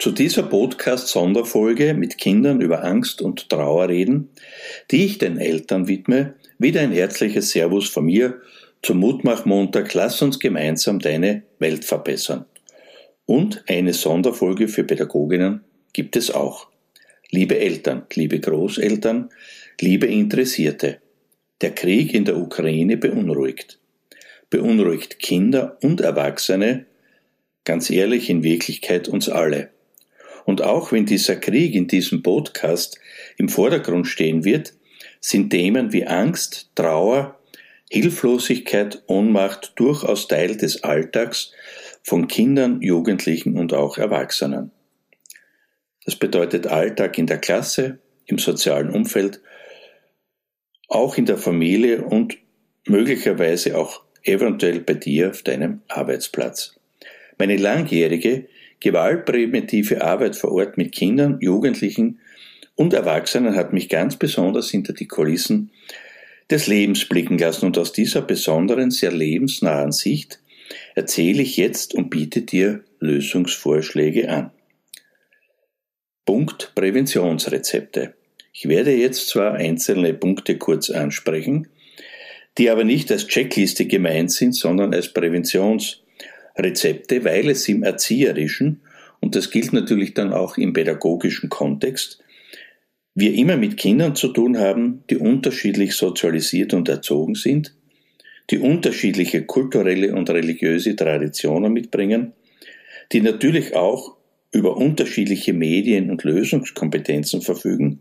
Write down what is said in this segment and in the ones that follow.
Zu dieser Podcast-Sonderfolge mit Kindern über Angst und Trauer reden, die ich den Eltern widme, wieder ein herzliches Servus von mir zum Mutmach-Montag Lass uns gemeinsam deine Welt verbessern. Und eine Sonderfolge für Pädagoginnen gibt es auch. Liebe Eltern, liebe Großeltern, liebe Interessierte, der Krieg in der Ukraine beunruhigt. Beunruhigt Kinder und Erwachsene, ganz ehrlich in Wirklichkeit uns alle. Und auch wenn dieser Krieg in diesem Podcast im Vordergrund stehen wird, sind Themen wie Angst, Trauer, Hilflosigkeit, Ohnmacht durchaus Teil des Alltags von Kindern, Jugendlichen und auch Erwachsenen. Das bedeutet Alltag in der Klasse, im sozialen Umfeld, auch in der Familie und möglicherweise auch eventuell bei dir auf deinem Arbeitsplatz. Meine langjährige gewaltpräventive Arbeit vor Ort mit Kindern, Jugendlichen und Erwachsenen hat mich ganz besonders hinter die Kulissen des Lebens blicken lassen und aus dieser besonderen, sehr lebensnahen Sicht erzähle ich jetzt und biete dir Lösungsvorschläge an. Punkt Präventionsrezepte. Ich werde jetzt zwar einzelne Punkte kurz ansprechen, die aber nicht als Checkliste gemeint sind, sondern als Präventions Rezepte, weil es im erzieherischen, und das gilt natürlich dann auch im pädagogischen Kontext, wir immer mit Kindern zu tun haben, die unterschiedlich sozialisiert und erzogen sind, die unterschiedliche kulturelle und religiöse Traditionen mitbringen, die natürlich auch über unterschiedliche Medien- und Lösungskompetenzen verfügen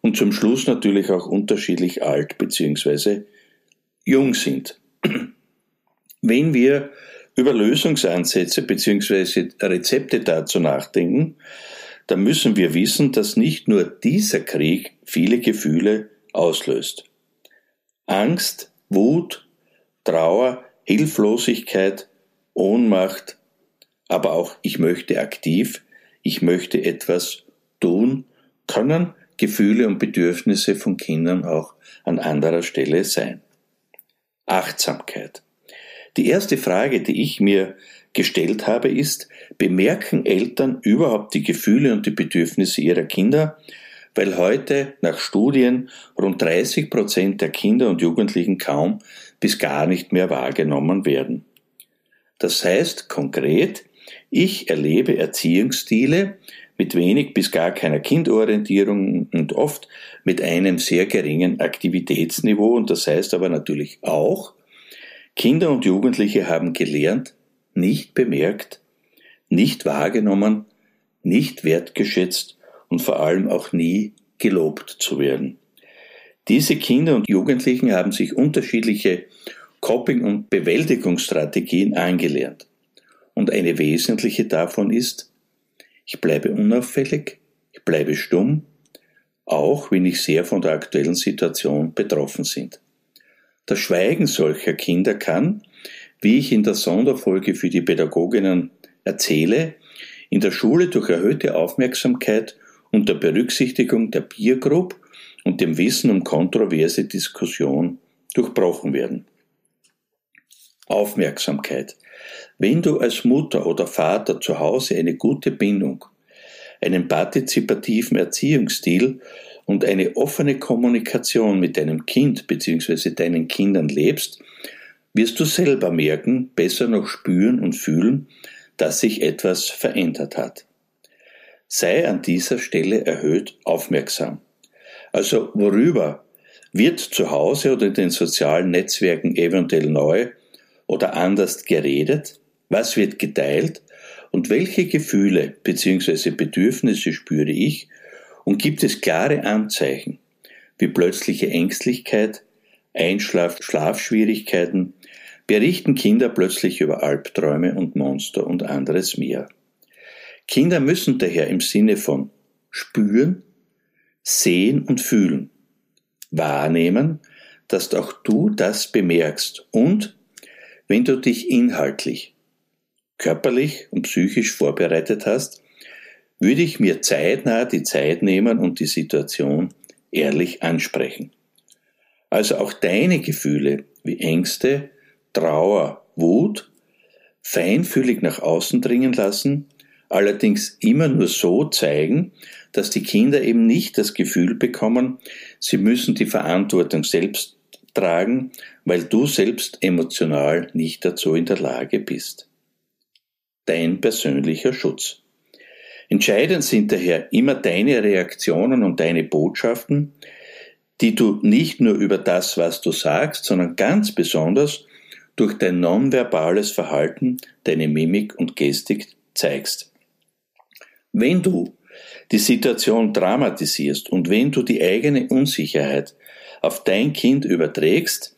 und zum Schluss natürlich auch unterschiedlich alt bzw. jung sind. Wenn wir über Lösungsansätze bzw. Rezepte dazu nachdenken, dann müssen wir wissen, dass nicht nur dieser Krieg viele Gefühle auslöst. Angst, Wut, Trauer, Hilflosigkeit, Ohnmacht, aber auch ich möchte aktiv, ich möchte etwas tun, können Gefühle und Bedürfnisse von Kindern auch an anderer Stelle sein. Achtsamkeit. Die erste Frage, die ich mir gestellt habe, ist, bemerken Eltern überhaupt die Gefühle und die Bedürfnisse ihrer Kinder? Weil heute nach Studien rund 30 Prozent der Kinder und Jugendlichen kaum bis gar nicht mehr wahrgenommen werden. Das heißt konkret, ich erlebe Erziehungsstile mit wenig bis gar keiner Kindorientierung und oft mit einem sehr geringen Aktivitätsniveau und das heißt aber natürlich auch, Kinder und Jugendliche haben gelernt, nicht bemerkt, nicht wahrgenommen, nicht wertgeschätzt und vor allem auch nie gelobt zu werden. Diese Kinder und Jugendlichen haben sich unterschiedliche Coping- und Bewältigungsstrategien angelernt. Und eine wesentliche davon ist, ich bleibe unauffällig, ich bleibe stumm, auch wenn ich sehr von der aktuellen Situation betroffen sind. Das Schweigen solcher Kinder kann, wie ich in der Sonderfolge für die Pädagoginnen erzähle, in der Schule durch erhöhte Aufmerksamkeit unter Berücksichtigung der Peer Group und dem Wissen um kontroverse Diskussion durchbrochen werden. Aufmerksamkeit. Wenn du als Mutter oder Vater zu Hause eine gute Bindung, einen partizipativen Erziehungsstil und eine offene Kommunikation mit deinem Kind bzw. deinen Kindern lebst, wirst du selber merken, besser noch spüren und fühlen, dass sich etwas verändert hat. Sei an dieser Stelle erhöht aufmerksam. Also worüber wird zu Hause oder in den sozialen Netzwerken eventuell neu oder anders geredet? Was wird geteilt? Und welche Gefühle bzw. Bedürfnisse spüre ich und gibt es klare Anzeichen wie plötzliche Ängstlichkeit, Einschlaf, Schlafschwierigkeiten, berichten Kinder plötzlich über Albträume und Monster und anderes mehr. Kinder müssen daher im Sinne von spüren, sehen und fühlen, wahrnehmen, dass auch du das bemerkst und, wenn du dich inhaltlich, körperlich und psychisch vorbereitet hast, würde ich mir zeitnah die Zeit nehmen und die Situation ehrlich ansprechen. Also auch deine Gefühle wie Ängste, Trauer, Wut feinfühlig nach außen dringen lassen, allerdings immer nur so zeigen, dass die Kinder eben nicht das Gefühl bekommen, sie müssen die Verantwortung selbst tragen, weil du selbst emotional nicht dazu in der Lage bist. Dein persönlicher Schutz. Entscheidend sind daher immer deine Reaktionen und deine Botschaften, die du nicht nur über das, was du sagst, sondern ganz besonders durch dein nonverbales Verhalten, deine Mimik und Gestik zeigst. Wenn du die Situation dramatisierst und wenn du die eigene Unsicherheit auf dein Kind überträgst,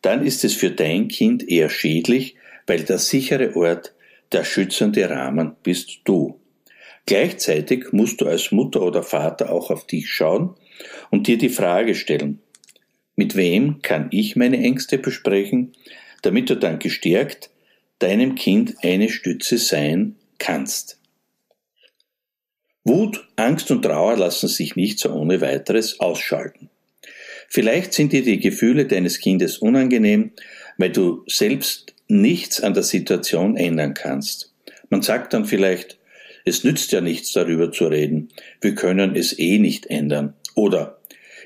dann ist es für dein Kind eher schädlich, weil der sichere Ort, der schützende Rahmen bist du. Gleichzeitig musst du als Mutter oder Vater auch auf dich schauen und dir die Frage stellen, mit wem kann ich meine Ängste besprechen, damit du dann gestärkt deinem Kind eine Stütze sein kannst. Wut, Angst und Trauer lassen sich nicht so ohne weiteres ausschalten. Vielleicht sind dir die Gefühle deines Kindes unangenehm, weil du selbst nichts an der Situation ändern kannst. Man sagt dann vielleicht, es nützt ja nichts darüber zu reden, wir können es eh nicht ändern. Oder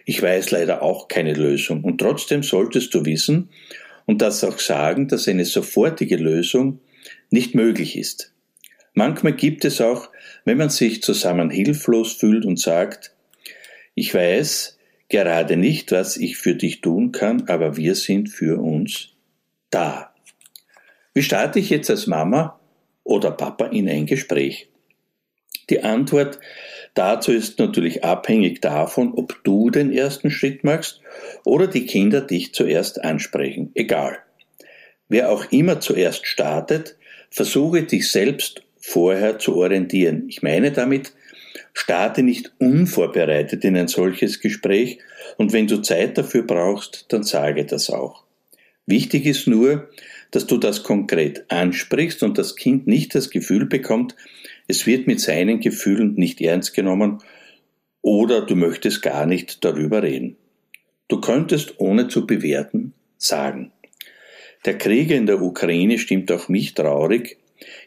ich weiß leider auch keine Lösung. Und trotzdem solltest du wissen und das auch sagen, dass eine sofortige Lösung nicht möglich ist. Manchmal gibt es auch, wenn man sich zusammen hilflos fühlt und sagt, ich weiß gerade nicht, was ich für dich tun kann, aber wir sind für uns da. Wie starte ich jetzt als Mama oder Papa in ein Gespräch? Die Antwort dazu ist natürlich abhängig davon, ob du den ersten Schritt machst oder die Kinder dich zuerst ansprechen. Egal. Wer auch immer zuerst startet, versuche dich selbst vorher zu orientieren. Ich meine damit, starte nicht unvorbereitet in ein solches Gespräch und wenn du Zeit dafür brauchst, dann sage das auch. Wichtig ist nur, dass du das konkret ansprichst und das Kind nicht das Gefühl bekommt, es wird mit seinen Gefühlen nicht ernst genommen oder du möchtest gar nicht darüber reden. Du könntest ohne zu bewerten sagen, der Krieg in der Ukraine stimmt auch mich traurig,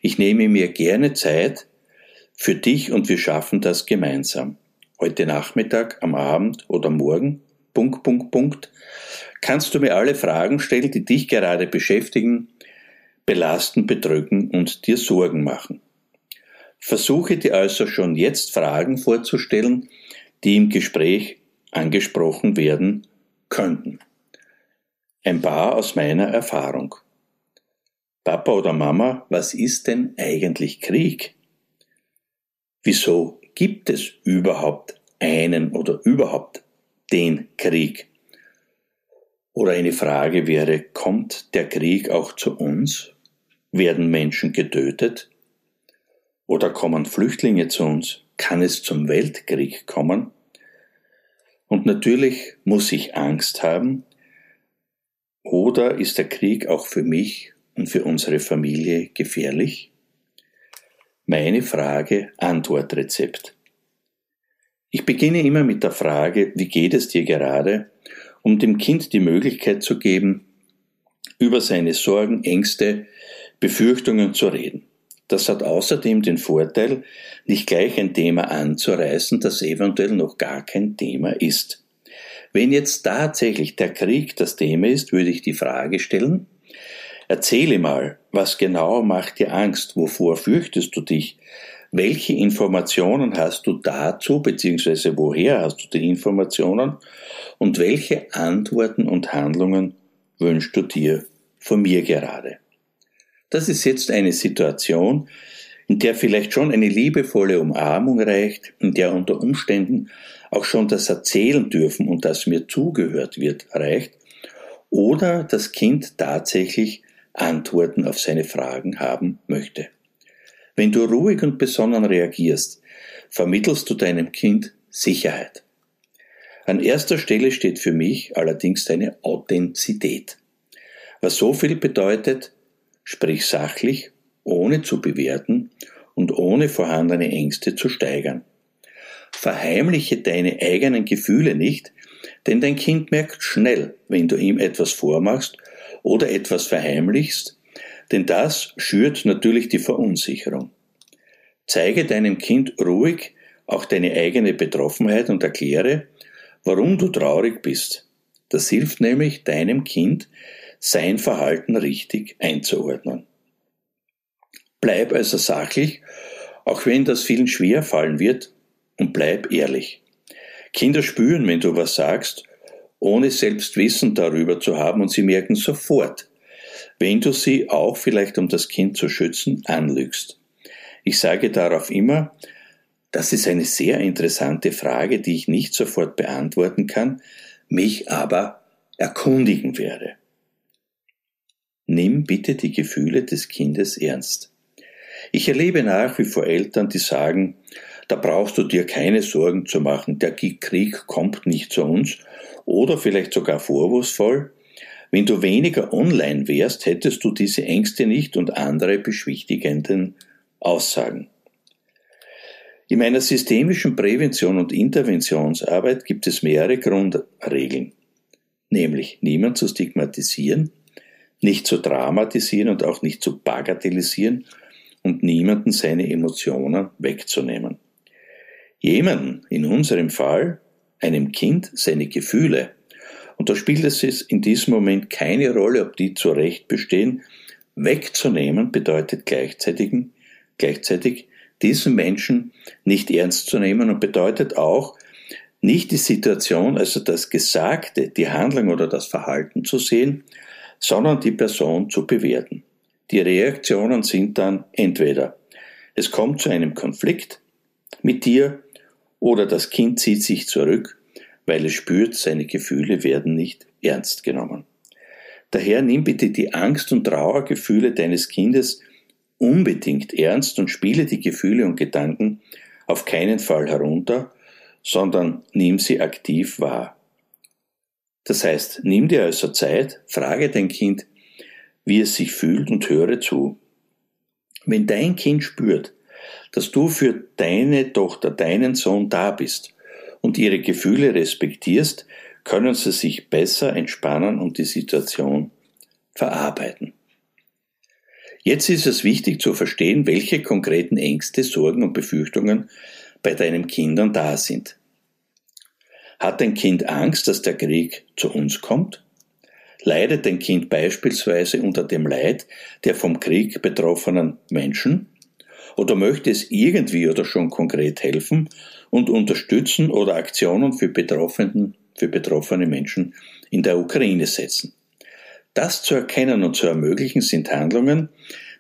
ich nehme mir gerne Zeit für dich und wir schaffen das gemeinsam. Heute Nachmittag, am Abend oder morgen, Punkt, Punkt, Punkt, kannst du mir alle Fragen stellen, die dich gerade beschäftigen, belasten, bedrücken und dir Sorgen machen. Versuche dir also schon jetzt Fragen vorzustellen, die im Gespräch angesprochen werden könnten. Ein paar aus meiner Erfahrung. Papa oder Mama, was ist denn eigentlich Krieg? Wieso gibt es überhaupt einen oder überhaupt den Krieg? Oder eine Frage wäre, kommt der Krieg auch zu uns? Werden Menschen getötet? Oder kommen Flüchtlinge zu uns? Kann es zum Weltkrieg kommen? Und natürlich muss ich Angst haben. Oder ist der Krieg auch für mich und für unsere Familie gefährlich? Meine Frage Antwortrezept. Ich beginne immer mit der Frage, wie geht es dir gerade, um dem Kind die Möglichkeit zu geben, über seine Sorgen, Ängste, Befürchtungen zu reden. Das hat außerdem den Vorteil, nicht gleich ein Thema anzureißen, das eventuell noch gar kein Thema ist. Wenn jetzt tatsächlich der Krieg das Thema ist, würde ich die Frage stellen, erzähle mal, was genau macht dir Angst, wovor fürchtest du dich, welche Informationen hast du dazu, beziehungsweise woher hast du die Informationen und welche Antworten und Handlungen wünschst du dir von mir gerade? Das ist jetzt eine Situation, in der vielleicht schon eine liebevolle Umarmung reicht, in der unter Umständen auch schon das Erzählen dürfen und das mir zugehört wird reicht, oder das Kind tatsächlich Antworten auf seine Fragen haben möchte. Wenn du ruhig und besonnen reagierst, vermittelst du deinem Kind Sicherheit. An erster Stelle steht für mich allerdings deine Authentizität. Was so viel bedeutet, sprich sachlich, ohne zu bewerten und ohne vorhandene Ängste zu steigern. Verheimliche deine eigenen Gefühle nicht, denn dein Kind merkt schnell, wenn du ihm etwas vormachst oder etwas verheimlichst, denn das schürt natürlich die Verunsicherung. Zeige deinem Kind ruhig auch deine eigene Betroffenheit und erkläre, warum du traurig bist. Das hilft nämlich deinem Kind, sein Verhalten richtig einzuordnen. Bleib also sachlich, auch wenn das vielen schwer fallen wird, und bleib ehrlich. Kinder spüren, wenn du was sagst, ohne selbst Wissen darüber zu haben, und sie merken sofort, wenn du sie auch vielleicht um das Kind zu schützen anlügst. Ich sage darauf immer, das ist eine sehr interessante Frage, die ich nicht sofort beantworten kann, mich aber erkundigen werde. Nimm bitte die Gefühle des Kindes ernst. Ich erlebe nach wie vor Eltern, die sagen, da brauchst du dir keine Sorgen zu machen, der Krieg kommt nicht zu uns, oder vielleicht sogar vorwurfsvoll, wenn du weniger online wärst, hättest du diese Ängste nicht und andere beschwichtigenden Aussagen. In meiner systemischen Prävention und Interventionsarbeit gibt es mehrere Grundregeln, nämlich niemand zu stigmatisieren, nicht zu dramatisieren und auch nicht zu bagatellisieren und niemanden seine Emotionen wegzunehmen. Jemanden, in unserem Fall, einem Kind, seine Gefühle, und da spielt es in diesem Moment keine Rolle, ob die zu Recht bestehen, wegzunehmen bedeutet gleichzeitig gleichzeitig diesen Menschen nicht ernst zu nehmen und bedeutet auch, nicht die Situation, also das Gesagte, die Handlung oder das Verhalten zu sehen, sondern die Person zu bewerten. Die Reaktionen sind dann entweder es kommt zu einem Konflikt mit dir oder das Kind zieht sich zurück, weil es spürt, seine Gefühle werden nicht ernst genommen. Daher nimm bitte die Angst und Trauergefühle deines Kindes unbedingt ernst und spiele die Gefühle und Gedanken auf keinen Fall herunter, sondern nimm sie aktiv wahr. Das heißt, nimm dir also Zeit, frage dein Kind, wie es sich fühlt und höre zu. Wenn dein Kind spürt, dass du für deine Tochter, deinen Sohn da bist und ihre Gefühle respektierst, können sie sich besser entspannen und die Situation verarbeiten. Jetzt ist es wichtig zu verstehen, welche konkreten Ängste, Sorgen und Befürchtungen bei deinen Kindern da sind. Hat dein Kind Angst, dass der Krieg zu uns kommt? Leidet dein Kind beispielsweise unter dem Leid der vom Krieg betroffenen Menschen? Oder möchte es irgendwie oder schon konkret helfen und unterstützen oder Aktionen für, für betroffene Menschen in der Ukraine setzen? Das zu erkennen und zu ermöglichen sind Handlungen,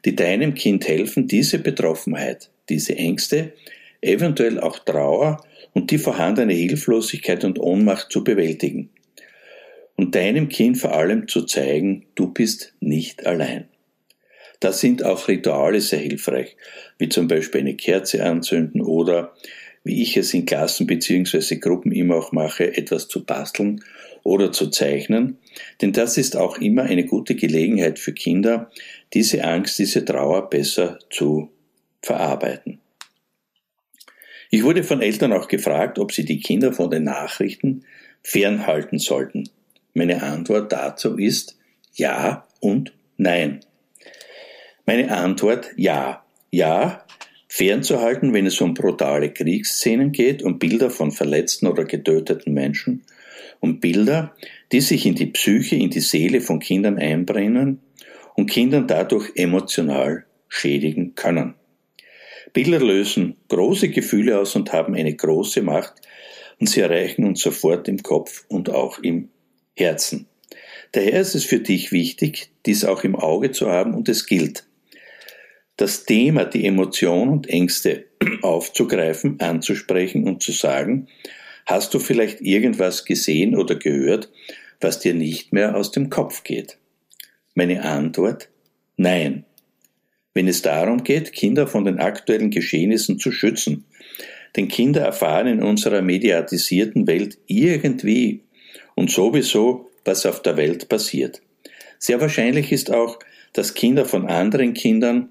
die deinem Kind helfen, diese Betroffenheit, diese Ängste, eventuell auch Trauer und die vorhandene Hilflosigkeit und Ohnmacht zu bewältigen. Und deinem Kind vor allem zu zeigen, du bist nicht allein. Da sind auch Rituale sehr hilfreich, wie zum Beispiel eine Kerze anzünden oder, wie ich es in Klassen bzw. Gruppen immer auch mache, etwas zu basteln oder zu zeichnen, denn das ist auch immer eine gute Gelegenheit für Kinder, diese Angst, diese Trauer besser zu verarbeiten. Ich wurde von Eltern auch gefragt, ob sie die Kinder von den Nachrichten fernhalten sollten. Meine Antwort dazu ist ja und nein. Meine Antwort ja. Ja, fernzuhalten, wenn es um brutale Kriegsszenen geht, um Bilder von verletzten oder getöteten Menschen um Bilder, die sich in die Psyche, in die Seele von Kindern einbrennen und Kindern dadurch emotional schädigen können. Bilder lösen große Gefühle aus und haben eine große Macht und sie erreichen uns sofort im Kopf und auch im Herzen. Daher ist es für dich wichtig, dies auch im Auge zu haben und es gilt, das Thema, die Emotionen und Ängste aufzugreifen, anzusprechen und zu sagen, Hast du vielleicht irgendwas gesehen oder gehört, was dir nicht mehr aus dem Kopf geht? Meine Antwort Nein. Wenn es darum geht, Kinder von den aktuellen Geschehnissen zu schützen, denn Kinder erfahren in unserer mediatisierten Welt irgendwie und sowieso, was auf der Welt passiert. Sehr wahrscheinlich ist auch, dass Kinder von anderen Kindern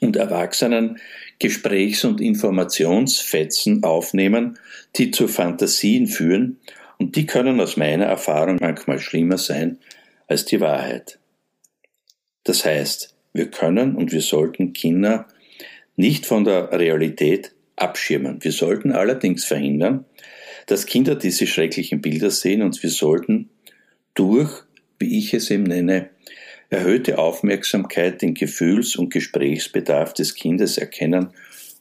und Erwachsenen Gesprächs- und Informationsfetzen aufnehmen, die zu Fantasien führen, und die können aus meiner Erfahrung manchmal schlimmer sein als die Wahrheit. Das heißt, wir können und wir sollten Kinder nicht von der Realität abschirmen. Wir sollten allerdings verhindern, dass Kinder diese schrecklichen Bilder sehen und wir sollten durch, wie ich es eben nenne, erhöhte Aufmerksamkeit den Gefühls- und Gesprächsbedarf des Kindes erkennen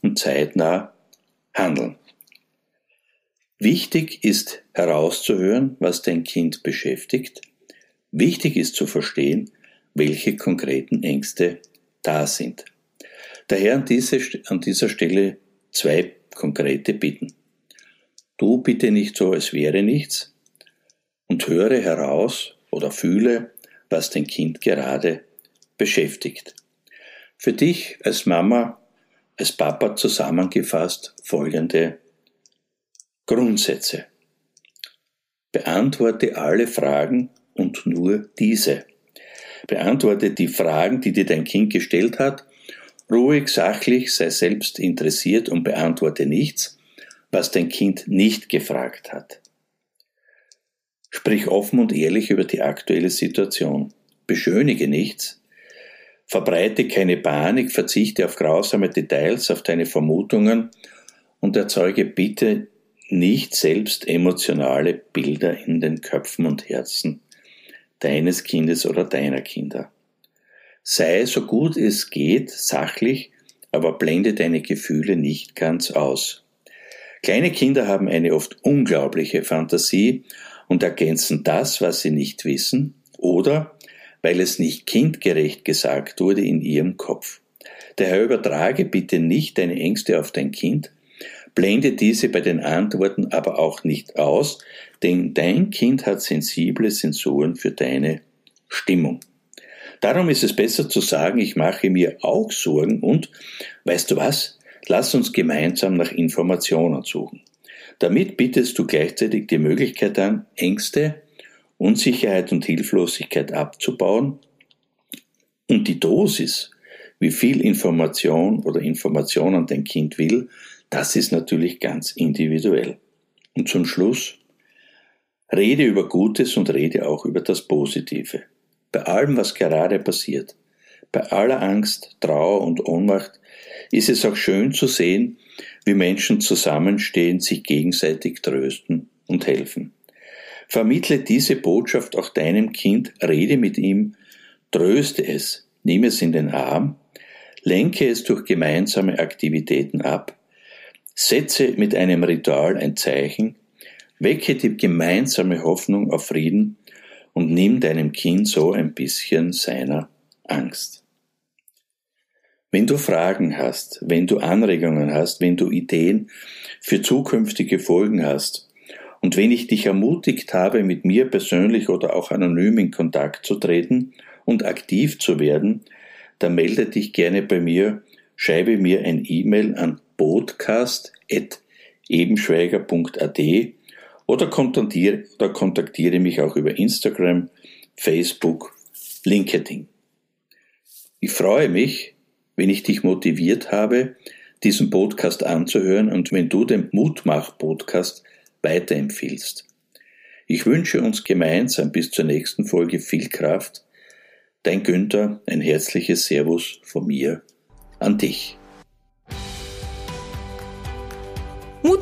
und zeitnah handeln. Wichtig ist herauszuhören, was dein Kind beschäftigt. Wichtig ist zu verstehen, welche konkreten Ängste da sind. Daher an, diese, an dieser Stelle zwei konkrete Bitten. Du bitte nicht so, als wäre nichts und höre heraus oder fühle, was dein Kind gerade beschäftigt. Für dich als Mama, als Papa zusammengefasst folgende Grundsätze. Beantworte alle Fragen und nur diese. Beantworte die Fragen, die dir dein Kind gestellt hat Ruhig, sachlich, sei selbst interessiert und beantworte nichts, was dein Kind nicht gefragt hat. Sprich offen und ehrlich über die aktuelle Situation. Beschönige nichts. Verbreite keine Panik, verzichte auf grausame Details, auf deine Vermutungen und erzeuge bitte nicht selbst emotionale Bilder in den Köpfen und Herzen deines Kindes oder deiner Kinder. Sei so gut es geht sachlich, aber blende deine Gefühle nicht ganz aus. Kleine Kinder haben eine oft unglaubliche Fantasie und ergänzen das, was sie nicht wissen, oder weil es nicht kindgerecht gesagt wurde in ihrem Kopf. Daher übertrage bitte nicht deine Ängste auf dein Kind, blende diese bei den Antworten aber auch nicht aus, denn dein Kind hat sensible Sensoren für deine Stimmung. Darum ist es besser zu sagen, ich mache mir auch Sorgen und, weißt du was, lass uns gemeinsam nach Informationen suchen. Damit bietest du gleichzeitig die Möglichkeit an, Ängste, Unsicherheit und Hilflosigkeit abzubauen und die Dosis, wie viel Information oder Informationen dein Kind will, das ist natürlich ganz individuell. Und zum Schluss, rede über Gutes und rede auch über das Positive. Bei allem, was gerade passiert, bei aller Angst, Trauer und Ohnmacht, ist es auch schön zu sehen, wie Menschen zusammenstehen, sich gegenseitig trösten und helfen. Vermittle diese Botschaft auch deinem Kind, rede mit ihm, tröste es, nimm es in den Arm, lenke es durch gemeinsame Aktivitäten ab, setze mit einem Ritual ein Zeichen, wecke die gemeinsame Hoffnung auf Frieden und nimm deinem Kind so ein bisschen seiner Angst. Wenn du Fragen hast, wenn du Anregungen hast, wenn du Ideen für zukünftige Folgen hast und wenn ich dich ermutigt habe, mit mir persönlich oder auch anonym in Kontakt zu treten und aktiv zu werden, dann melde dich gerne bei mir, schreibe mir ein E-Mail an podcast.ebenschweiger.at oder kontaktiere, mich auch über Instagram, Facebook, LinkedIn. Ich freue mich, wenn ich dich motiviert habe, diesen Podcast anzuhören und wenn du den Mutmach-Podcast weiterempfiehlst. Ich wünsche uns gemeinsam bis zur nächsten Folge viel Kraft. Dein Günther, ein herzliches Servus von mir an dich.